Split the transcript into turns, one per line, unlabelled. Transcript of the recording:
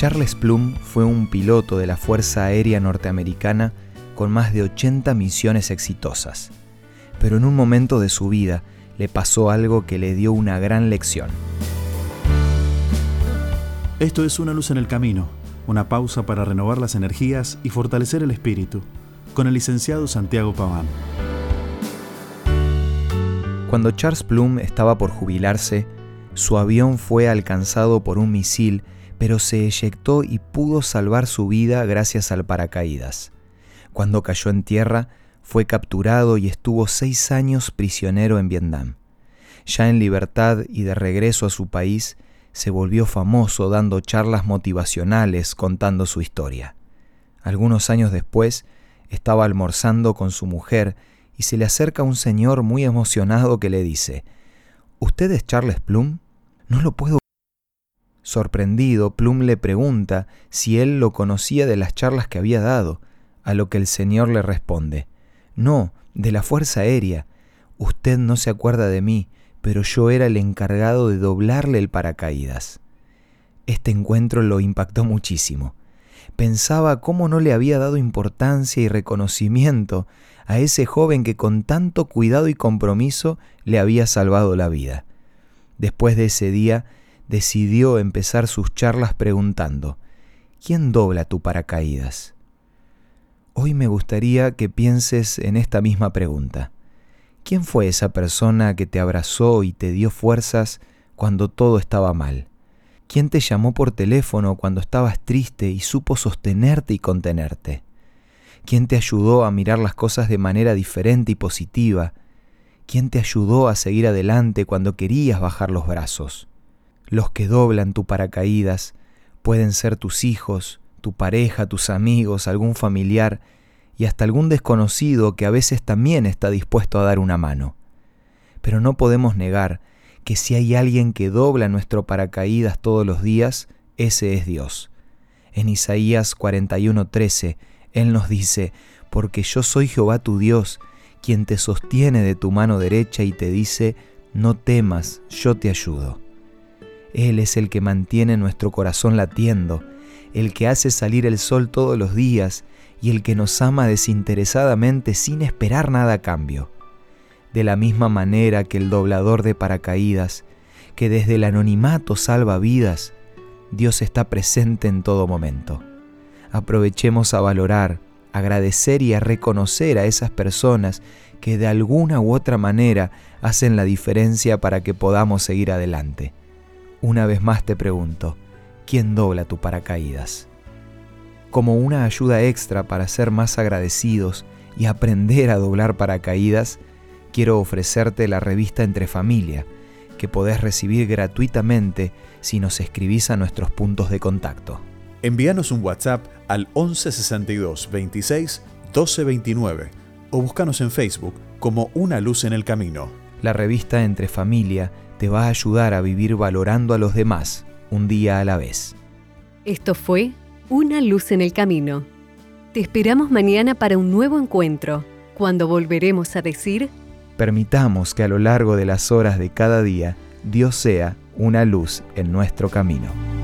Charles Plum fue un piloto de la Fuerza Aérea Norteamericana con más de 80 misiones exitosas. Pero en un momento de su vida le pasó algo que le dio una gran lección.
Esto es Una luz en el camino, una pausa para renovar las energías y fortalecer el espíritu, con el licenciado Santiago Paván.
Cuando Charles Plum estaba por jubilarse, su avión fue alcanzado por un misil, pero se eyectó y pudo salvar su vida gracias al paracaídas. Cuando cayó en tierra, fue capturado y estuvo seis años prisionero en Vietnam. Ya en libertad y de regreso a su país, se volvió famoso dando charlas motivacionales contando su historia. Algunos años después, estaba almorzando con su mujer y se le acerca un señor muy emocionado que le dice, ¿Usted es Charles Plum? No lo puedo. Sorprendido, Plum le pregunta si él lo conocía de las charlas que había dado, a lo que el señor le responde, No, de la Fuerza Aérea. Usted no se acuerda de mí, pero yo era el encargado de doblarle el paracaídas. Este encuentro lo impactó muchísimo. Pensaba cómo no le había dado importancia y reconocimiento a ese joven que con tanto cuidado y compromiso le había salvado la vida. Después de ese día, decidió empezar sus charlas preguntando, ¿quién dobla tu paracaídas? Hoy me gustaría que pienses en esta misma pregunta. ¿Quién fue esa persona que te abrazó y te dio fuerzas cuando todo estaba mal? ¿Quién te llamó por teléfono cuando estabas triste y supo sostenerte y contenerte? ¿Quién te ayudó a mirar las cosas de manera diferente y positiva? ¿Quién te ayudó a seguir adelante cuando querías bajar los brazos? Los que doblan tu paracaídas pueden ser tus hijos, tu pareja, tus amigos, algún familiar y hasta algún desconocido que a veces también está dispuesto a dar una mano. Pero no podemos negar que si hay alguien que dobla nuestro paracaídas todos los días, ese es Dios. En Isaías 41:13, Él nos dice, porque yo soy Jehová tu Dios, quien te sostiene de tu mano derecha y te dice, no temas, yo te ayudo. Él es el que mantiene nuestro corazón latiendo, el que hace salir el sol todos los días y el que nos ama desinteresadamente sin esperar nada a cambio. De la misma manera que el doblador de paracaídas, que desde el anonimato salva vidas, Dios está presente en todo momento. Aprovechemos a valorar, agradecer y a reconocer a esas personas que de alguna u otra manera hacen la diferencia para que podamos seguir adelante. Una vez más te pregunto, ¿quién dobla tu paracaídas? como una ayuda extra para ser más agradecidos y aprender a doblar paracaídas, quiero ofrecerte la revista Entre Familia, que podés recibir gratuitamente si nos escribís a nuestros puntos de contacto.
Envíanos un WhatsApp al 1162 26 12 29 o búscanos en Facebook como Una Luz en el Camino.
La revista Entre Familia te va a ayudar a vivir valorando a los demás un día a la vez.
Esto fue una luz en el camino. Te esperamos mañana para un nuevo encuentro, cuando volveremos a decir,
permitamos que a lo largo de las horas de cada día Dios sea una luz en nuestro camino.